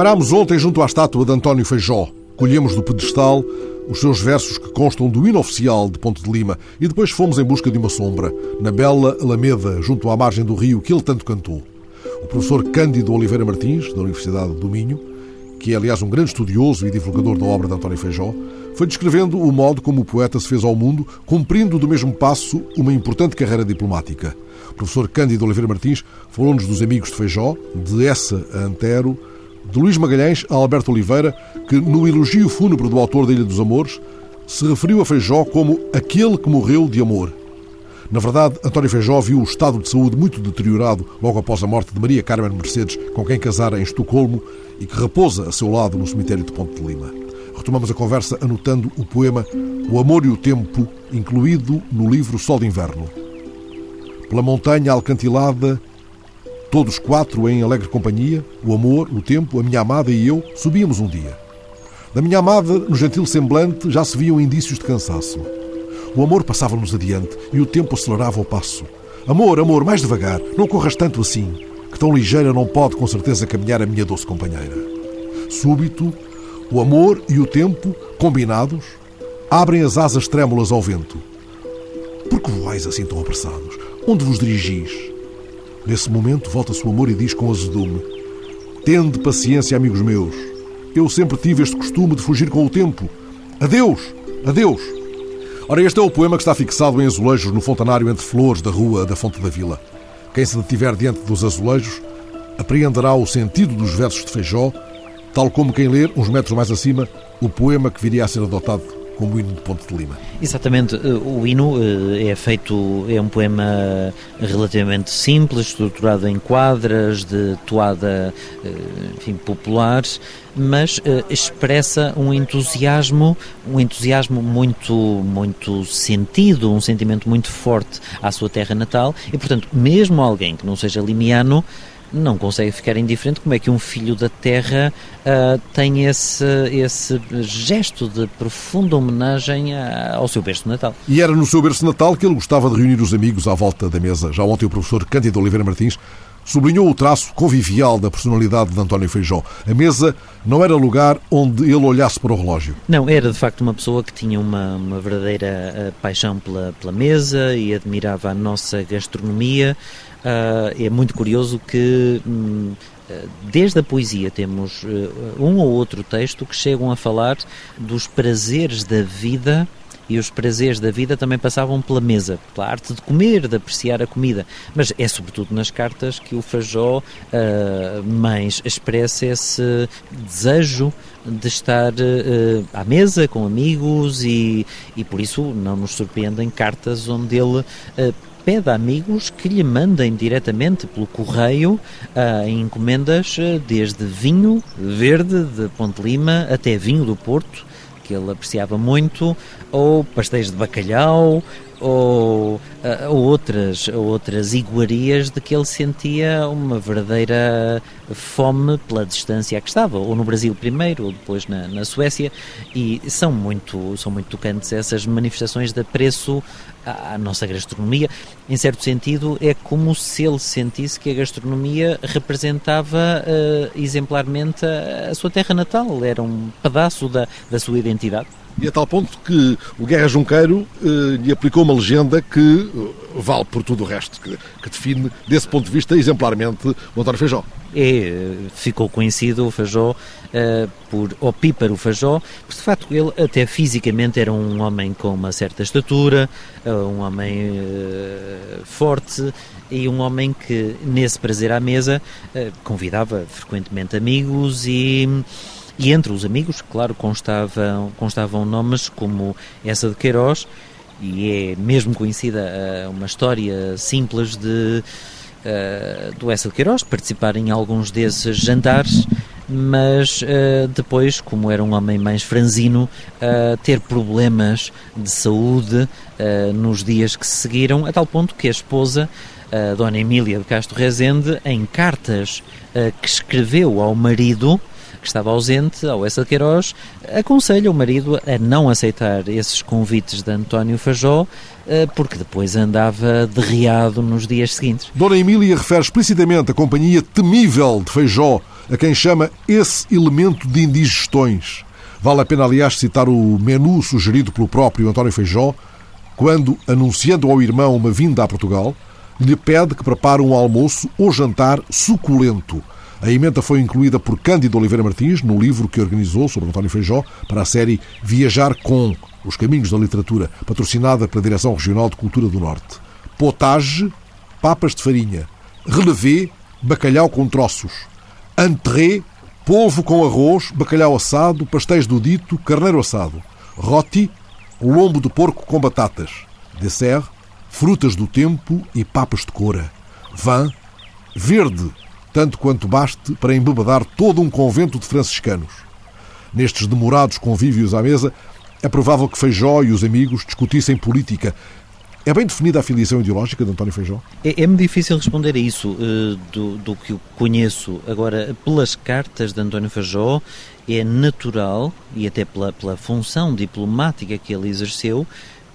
Parámos ontem junto à estátua de António Feijó. Colhemos do pedestal os seus versos que constam do hino oficial de Ponte de Lima e depois fomos em busca de uma sombra, na bela Alameda, junto à margem do rio que ele tanto cantou. O professor Cândido Oliveira Martins, da Universidade do Minho, que é aliás um grande estudioso e divulgador da obra de António Feijó, foi descrevendo o modo como o poeta se fez ao mundo, cumprindo do mesmo passo uma importante carreira diplomática. O professor Cândido Oliveira Martins falou-nos dos amigos de Feijó, de Essa a Antero, de Luís Magalhães a Alberto Oliveira, que, no elogio fúnebre do autor da Ilha dos Amores, se referiu a Feijó como aquele que morreu de amor. Na verdade, António Feijó viu o estado de saúde muito deteriorado logo após a morte de Maria Carmen Mercedes, com quem casara em Estocolmo e que repousa a seu lado no cemitério de Ponte de Lima. Retomamos a conversa anotando o poema O Amor e o Tempo, incluído no livro Sol de Inverno. Pela montanha alcantilada Todos quatro em alegre companhia, o amor, o tempo, a minha amada e eu, subíamos um dia. Da minha amada, no gentil semblante, já se viam indícios de cansaço. O amor passava-nos adiante e o tempo acelerava o passo. Amor, amor, mais devagar, não corras tanto assim, que tão ligeira não pode com certeza caminhar a minha doce companheira. Súbito, o amor e o tempo, combinados, abrem as asas trêmulas ao vento. Por que voais assim tão apressados? Onde vos dirigis? Nesse momento, volta-se o amor e diz com azedume: Tende paciência, amigos meus. Eu sempre tive este costume de fugir com o tempo. Adeus! Adeus! Ora, este é o poema que está fixado em azulejos no fontanário entre flores da rua da Fonte da Vila. Quem se detiver diante dos azulejos apreenderá o sentido dos versos de Feijó, tal como quem ler, uns metros mais acima, o poema que viria a ser adotado como o hino de Ponte de Lima. Exatamente, eh, o hino eh, é feito, é um poema relativamente simples, estruturado em quadras, de toada eh, enfim, populares, mas expressa um entusiasmo, um entusiasmo muito, muito sentido, um sentimento muito forte à sua terra natal e, portanto, mesmo alguém que não seja limiano, não consegue ficar indiferente como é que um filho da terra uh, tem esse, esse gesto de profunda homenagem ao seu berço natal. E era no seu berço natal que ele gostava de reunir os amigos à volta da mesa. Já ontem o professor Cândido Oliveira Martins sublinhou o traço convivial da personalidade de António Feijó. A mesa não era lugar onde ele olhasse para o relógio. Não, era de facto uma pessoa que tinha uma, uma verdadeira uh, paixão pela, pela mesa e admirava a nossa gastronomia. Uh, é muito curioso que hum, ah, desde a poesia temos um ou outro texto que chegam a falar dos prazeres da vida e os prazeres da vida também passavam pela mesa, pela arte de comer, de apreciar a comida. Mas é sobretudo nas cartas que o Fajó uh, mais expressa esse desejo de estar uh, à mesa com amigos e, e por isso não nos surpreendem cartas onde ele uh, pede a amigos que lhe mandem diretamente pelo correio uh, encomendas desde vinho verde de Ponte Lima até vinho do Porto que ele apreciava muito, ou pastéis de bacalhau, ou, uh, ou, outras, ou outras iguarias de que ele sentia uma verdadeira fome pela distância a que estava, ou no Brasil primeiro, ou depois na, na Suécia, e são muito, são muito tocantes essas manifestações de apreço à, à nossa gastronomia. Em certo sentido, é como se ele sentisse que a gastronomia representava uh, exemplarmente a, a sua terra natal, era um pedaço da, da sua identidade. E a tal ponto que o Guerra Junqueiro eh, lhe aplicou uma legenda que eh, vale por tudo o resto, que, que, define, desse ponto de vista, exemplarmente o António Feijó. É, ficou conhecido o Feijó uh, por Opíparo Feijó, porque de facto ele até fisicamente era um homem com uma certa estatura, um homem forte e um homem que, nesse prazer à mesa, convidava frequentemente amigos e e entre os amigos, claro, constavam, constavam nomes como essa de Queiroz, e é mesmo conhecida uh, uma história simples de uh, do Essa de Queiroz participar em alguns desses jantares, mas uh, depois, como era um homem mais franzino, ter problemas de saúde nos dias que se seguiram, a tal ponto que a esposa, Dona Emília de Castro Rezende, em cartas que escreveu ao marido, que estava ausente, ao Essa de Queiroz, aconselha o marido a não aceitar esses convites de António Fajó, eh, porque depois andava derriado nos dias seguintes. Dona Emília refere explicitamente a companhia temível de Feijó a quem chama esse elemento de indigestões. Vale a pena, aliás, citar o menu sugerido pelo próprio António Feijó, quando, anunciando ao irmão uma vinda a Portugal, lhe pede que prepare um almoço ou jantar suculento. A emenda foi incluída por Cândido Oliveira Martins no livro que organizou sobre António Feijó para a série Viajar com Os Caminhos da Literatura, patrocinada pela Direção Regional de Cultura do Norte. Potage, papas de farinha. Relevé, bacalhau com troços. Entrée, polvo com arroz, bacalhau assado, pastéis do dito, carneiro assado. Roti, lombo de porco com batatas. Dessert, frutas do tempo e papas de cora. Vin, verde, tanto quanto baste para embebedar todo um convento de franciscanos. Nestes demorados convívios à mesa, é provável que Feijó e os amigos discutissem política, é bem definida a filiação ideológica de António Feijó? É, é-me difícil responder a isso uh, do, do, que eu conheço. Agora, pelas cartas de António Feijó, é natural, e até pela, pela função diplomática que ele exerceu,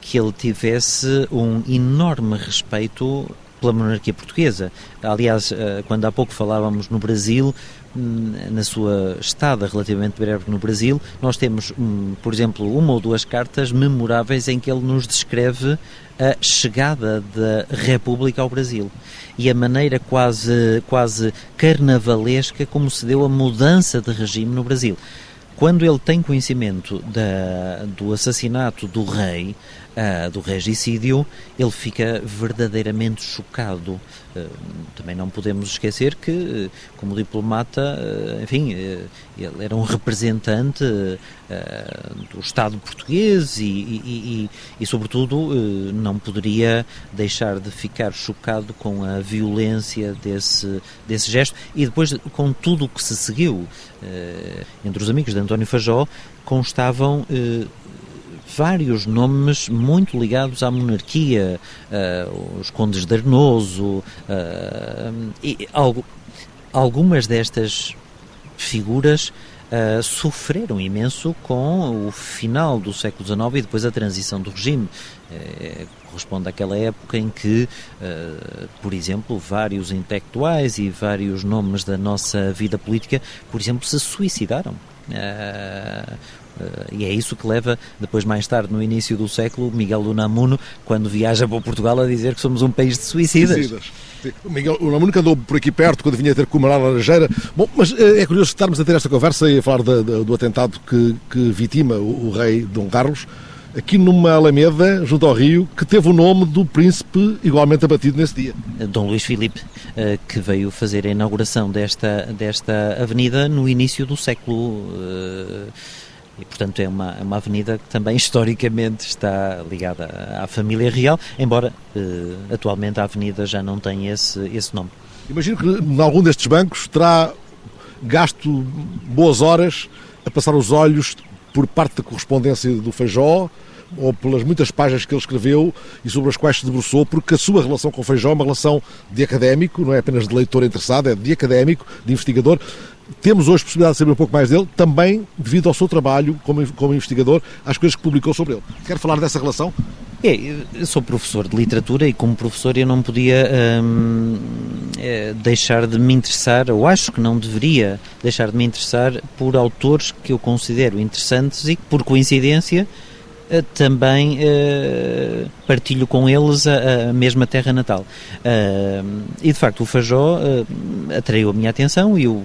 que ele tivesse um enorme respeito pela monarquia portuguesa. Aliás, uh, quando há pouco falávamos no Brasil, hum, na sua estada relativamente breve no Brasil, nós temos, hum, por exemplo, uma ou duas cartas memoráveis em que ele nos descreve a chegada da República ao Brasil e a maneira quase, quase carnavalesca como se deu a mudança de regime no Brasil. Quando ele tem conhecimento da, do assassinato do rei, uh, do regicídio, ele fica verdadeiramente chocado. Uh, também não podemos esquecer que, como diplomata, uh, enfim, ele era um representante do Estado português e, e, e, e sobretudo, não poderia deixar de ficar chocado com a violência desse, desse gesto e depois com tudo o que se seguiu. entre os amigos de António Fajó constavam vários nomes muito ligados à monarquia, os condes de Arnoso, e algo, algumas destas figuras Uh, sofreram imenso com o final do século XIX e depois a transição do regime. Uh, corresponde àquela época em que, uh, por exemplo, vários intelectuais e vários nomes da nossa vida política, por exemplo, se suicidaram. Uh, e é isso que leva, depois, mais tarde, no início do século, Miguel Unamuno, quando viaja para Portugal, a dizer que somos um país de suicidas. suicidas. O Miguel Unamuno que andou por aqui perto quando vinha ter com o Manuel Laranjeira. Bom, mas uh, é curioso estarmos a ter esta conversa e a falar de, de, do atentado que, que vitima o, o, rei Dom Carlos, aqui numa Alameda, junto ao Rio, que teve o nome do príncipe igualmente abatido nesse dia. Dom Luís Filipe, que veio fazer a inauguração desta, desta avenida no início do século e, portanto, é uma, é uma avenida que também historicamente está ligada à família real, embora eh, atualmente a avenida já não tem esse, esse nome. Imagino que em algum destes bancos terá gasto boas horas a passar os olhos por parte da correspondência do Feijó, ou pelas muitas páginas que ele escreveu e sobre as quais se debruçou, porque a sua relação com o Feijó é uma relação de académico, não é apenas de leitor interessado, é de académico, de investigador. Temos hoje possibilidade de saber um pouco mais dele, também devido ao seu trabalho como, como investigador, às coisas que publicou sobre ele. Quer falar dessa relação? É, eu sou professor de literatura e como professor eu não podia hum, é, deixar de me interessar, ou acho que não deveria deixar de me interessar por autores que eu considero interessantes e que, por coincidência, eh, também uh, partilho com eles a, a mesma terra natal. Uh, e de facto o Fajó uh, atraiu a minha atenção e o,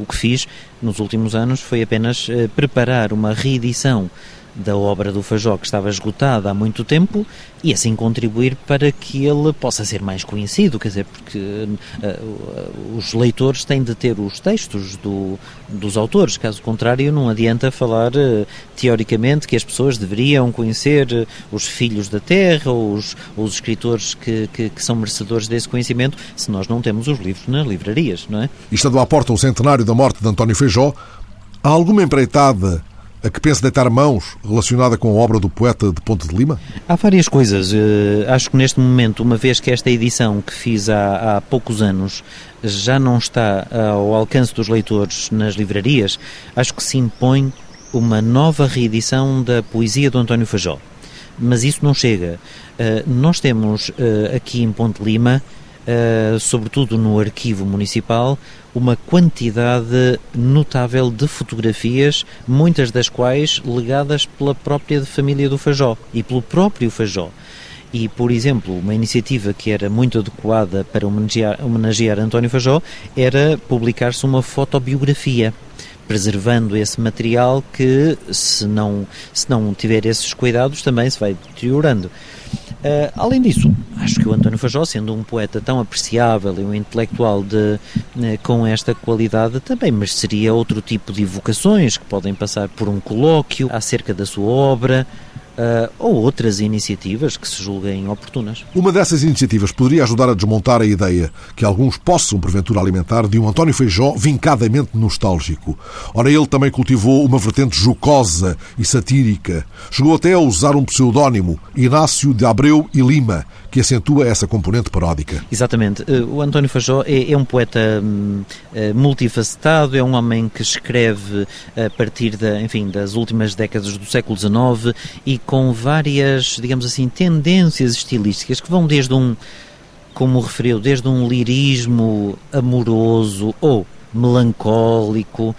o que fiz nos últimos anos foi apenas preparar uma reedição da obra do Fajó, que estava esgotada há muito tempo, e assim contribuir para que ele possa ser mais conhecido, quer dizer, porque uh, os leitores têm de ter os textos do, dos autores, caso contrário não adianta falar uh, teoricamente que as pessoas deveriam conhecer uh, os filhos da terra ou os, os escritores que, que, que, são merecedores desse conhecimento, se nós não temos os livros nas livrarias, não é? E estando à porta o centenário da morte de António Feijó, há alguma empreitada a que pensa deitar mãos relacionada com a obra do poeta de Ponte de Lima? Há várias coisas. Uh, acho que neste momento, uma vez que esta edição que fiz há, há poucos anos já não está ao alcance dos leitores nas livrarias, acho que se impõe uma nova reedição da poesia do António Fajó. Mas isso não chega. Uh, nós temos uh, aqui em Ponte Lima uh, sobretudo no arquivo municipal, uma quantidade notável de fotografias, muitas das quais legadas pela própria família do Fajó e pelo próprio Fajó. E, por exemplo, uma iniciativa que era muito adequada para homenagear, homenagear António Fajó era publicar-se uma fotobiografia preservando esse material que, se não, se não tiver esses cuidados, também se vai deteriorando. Uh, além disso, acho que o António Fajó, sendo um poeta tão apreciável e um intelectual de, uh, com esta qualidade, também mereceria outro tipo de evocações que podem passar por um colóquio acerca da sua obra, uh, ou outras iniciativas que se julguem oportunas. Uma dessas iniciativas poderia ajudar a desmontar a ideia que alguns possam, porventura, alimentar de um António Feijó vincadamente nostálgico. Ora, ele também cultivou uma vertente jocosa e satírica. Chegou até a usar um pseudónimo, Inácio de Abreu e Lima, que acentua essa componente paródica. Exatamente. Eh, o António Fajó é, é um poeta hum, eh, multifacetado, é um homem que escreve a partir da, enfim, das últimas décadas do século XIX e com várias, digamos assim, tendências estilísticas que vão desde um, como referiu, desde um lirismo amoroso ou melancólico,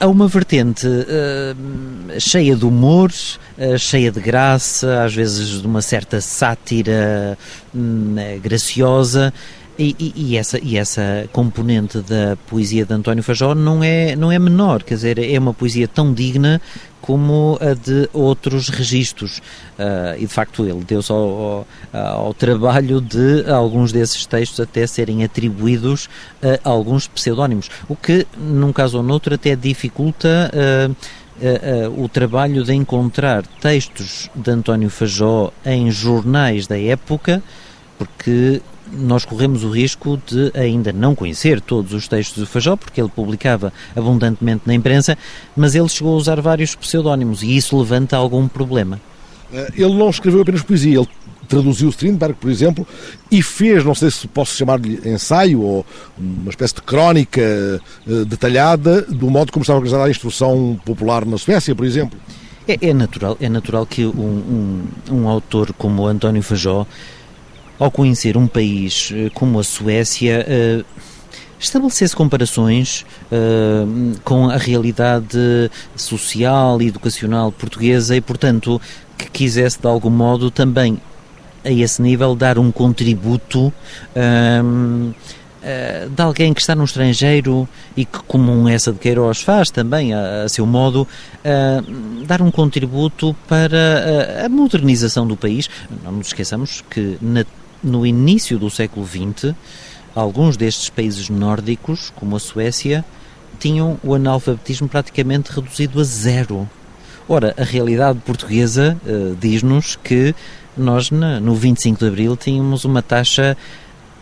a uma vertente uh, cheia de humor, uh, cheia de graça, às vezes de uma certa sátira uh, graciosa. E, e, e, essa, e essa componente da poesia de António Fajó não é, não é menor, quer dizer, é uma poesia tão digna como a de outros registros. Uh, e de facto ele deu-se ao, ao, ao, trabalho de alguns desses textos até serem atribuídos a alguns pseudónimos, o que num caso ou noutro até dificulta. Uh, Uh, o trabalho de encontrar textos de António Fajó em jornais da época, porque nós corremos o risco de ainda não conhecer todos os textos do Fajó, porque ele publicava abundantemente na imprensa, mas ele chegou a usar vários pseudónimos e isso levanta algum problema. Eh, ele não escreveu apenas poesia, ele traduziu Strindberg, por exemplo, e fez, não sei se posso chamar-lhe ensaio ou uma espécie de crónica eh, detalhada do modo como estava organizada a instrução popular na Suécia, por exemplo. É, é natural, é natural que um, um, um autor como António Fajó ao conhecer um país eh, como a Suécia, uh, estabelecesse comparações uh, com a realidade social e educacional portuguesa e, portanto, que quisesse de algum modo também a esse nível dar um contributo de alguém que está no estrangeiro e que, como essa de Queiroz faz também, a, a seu modo, dar um contributo para a, a modernização do país. Não nos esqueçamos que na no início do século XX, alguns destes países nórdicos, como a Suécia, tinham o analfabetismo praticamente reduzido a zero. Ora, a realidade portuguesa uh, diz-nos que nós, na, no 25 de Abril, tínhamos uma taxa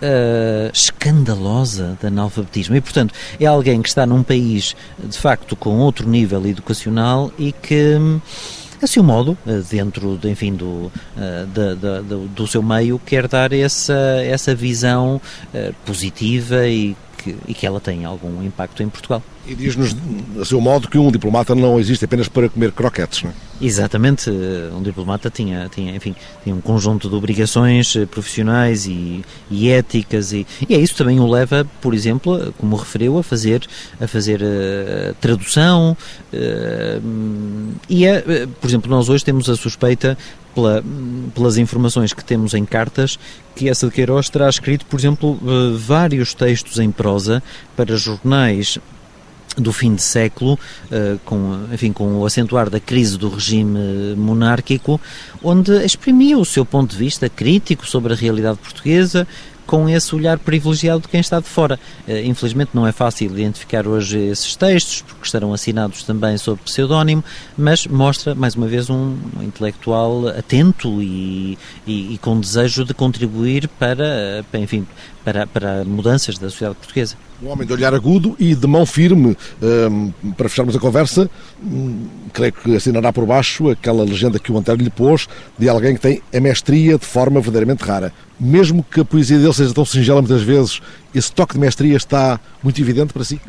uh, escandalosa de analfabetismo. E, portanto, é alguém que está num país, de facto, com outro nível educacional e que a seu modo, eh, dentro, de, enfim, do, eh, de, de, do, do seu meio, quer dar essa, essa visão eh, positiva e que, e que ela tem algum impacto em Portugal. E diz-nos, a seu modo, que um diplomata não existe apenas para comer croquetes, não é? Exatamente, um diplomata tinha, tinha, enfim, tinha um conjunto de obrigações profissionais e, e éticas e, e, é isso também o leva, por exemplo, como referiu, a fazer, a fazer uh, tradução e, uh, por exemplo, nós hoje temos a suspeita pela, pelas informações que temos em cartas, que essa de Queiroz terá escrito, por exemplo, vários textos em prosa para jornais do fim de século, uh, com, enfim, com o acentuar da crise do regime monárquico, onde exprimia o seu ponto de vista crítico sobre a realidade portuguesa, com esse olhar privilegiado de quem está de fora. Uh, infelizmente não é fácil identificar hoje esses textos, porque estarão assinados também sob pseudónimo, mas mostra, mais uma vez, um, intelectual atento e, e, e, com desejo de contribuir para, para enfim, para, para mudanças da sociedade portuguesa. Um homem de olhar agudo e de mão firme. Um, para fecharmos a conversa, um, creio que assinará por baixo aquela legenda que o António lhe pôs de alguém que tem a mestria de forma verdadeiramente rara. Mesmo que a poesia dele seja tão singela muitas vezes, esse toque de mestria está muito evidente para si?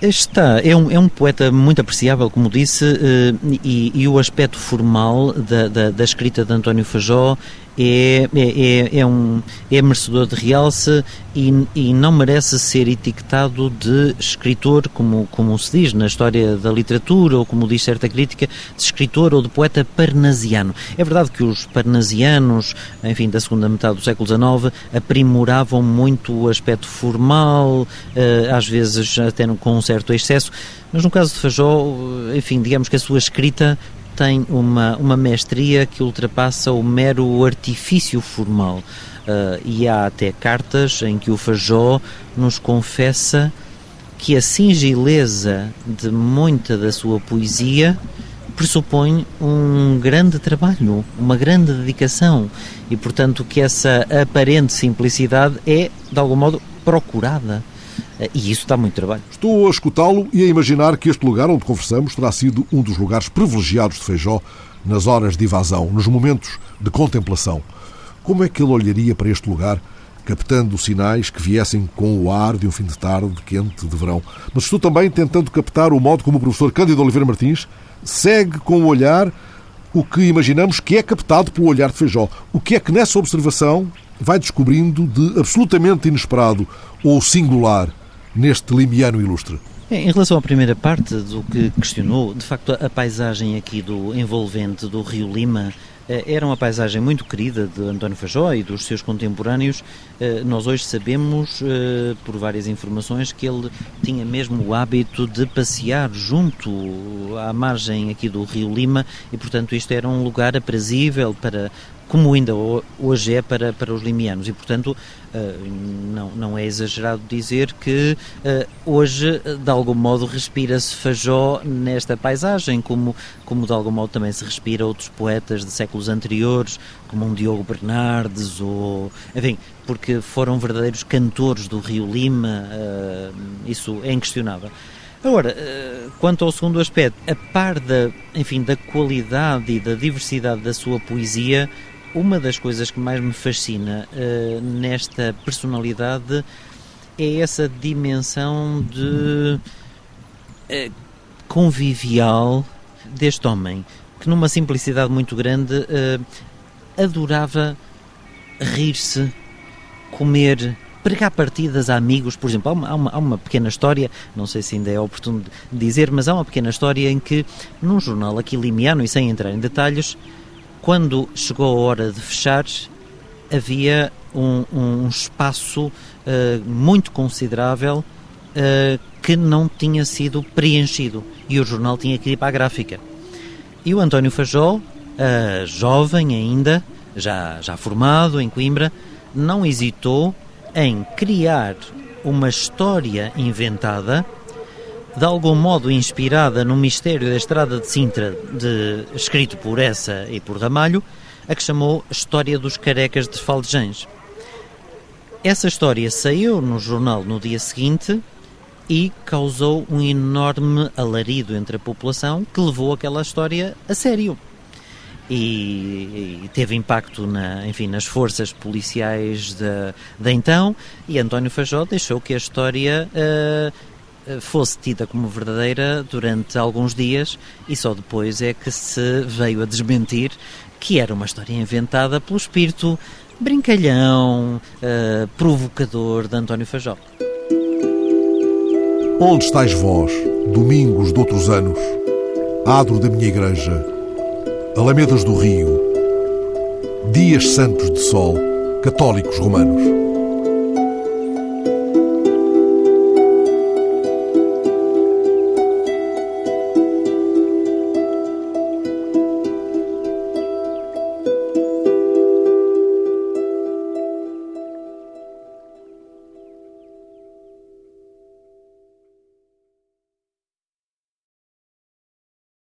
Está, é um, é um poeta muito apreciável, como disse, eh, e, e o aspecto formal da, da, da, escrita de António Fajó é, é, é, é, um, é merecedor de realce e, e não merece ser etiquetado de escritor, como, como se diz na história da literatura, ou como diz certa crítica, de escritor ou de poeta parnasiano. É verdade que os parnasianos, enfim, da segunda metade do século XIX, aprimoravam muito o aspecto formal, eh, às vezes até com um certo excesso, mas no caso de Fajó, enfim, digamos que a sua escrita tem uma, uma mestria que ultrapassa o mero artifício formal. Uh, e há até cartas em que o Fajó nos confessa que a singileza de muita da sua poesia pressupõe um grande trabalho, uma grande dedicação e, portanto, que essa aparente simplicidade é, de algum modo, procurada. Eh, e isso dá muito trabalho. Estou a escutá-lo e a imaginar que este lugar onde conversamos terá sido um dos lugares privilegiados de Feijó nas horas de evasão, nos momentos de contemplação. Como é que ele olharia para este lugar, captando sinais que viessem com o ar de um fim de tarde quente de verão? Mas estou também tentando captar o modo como o professor Cândido Oliveira Martins segue com o olhar o que imaginamos que é captado pelo olhar de Feijó. O que é que nessa observação vai descobrindo de absolutamente inesperado ou singular neste limiano ilustre? Em relação à primeira parte do que questionou, de facto a paisagem aqui do envolvente do Rio Lima eh, era uma paisagem muito querida de António Fajó e dos seus contemporâneos. Eh, nós hoje sabemos, eh, por várias informações, que ele tinha mesmo o hábito de passear junto à margem aqui do Rio Lima e, portanto, isto era um lugar aprazível para como ainda hoje é para, para os limianos. E, portanto, eh, não, não é exagerado dizer que eh, hoje, de algum modo, respira-se Fajó nesta paisagem, como, como de algum modo também se respira outros poetas de séculos anteriores, como um Diogo Bernardes, ou. Enfim, porque foram verdadeiros cantores do Rio Lima, eh, isso é inquestionável. Agora, quanto ao segundo aspecto, a par da, enfim, da qualidade e da diversidade da sua poesia, uma das coisas que mais me fascina uh, nesta personalidade é essa dimensão de uh, convivial deste homem, que numa simplicidade muito grande uh, adorava rir-se, comer, pregar partidas a amigos, por exemplo, há uma, há uma, há uma, pequena história, não sei se ainda é oportuno dizer, mas há uma pequena história em que, num jornal aqui limiano, e sem entrar em detalhes, quando chegou a hora de fechar, havia um, um espaço uh, muito considerável uh, que não tinha sido preenchido e o jornal tinha que ir para a gráfica. E o António Fajol, uh, jovem ainda, já, já formado em Coimbra, não hesitou em criar uma história inventada de algum modo inspirada no mistério da estrada de Sintra, de, escrito por essa e por Ramalho, a que chamou História dos Carecas de Faldejães. Essa história saiu no jornal no dia seguinte e causou um enorme alarido entre a população que levou aquela história a sério. E, e, teve impacto na, enfim, nas forças policiais de, de então e António Fajó deixou que a história uh, fosse tida como verdadeira durante alguns dias e só depois é que se veio a desmentir que era uma história inventada pelo espírito brincalhão, uh, provocador de António Fajó. Onde estáis vós, domingos de outros anos, adro da minha igreja, alamedas do rio, dias santos de sol, católicos romanos?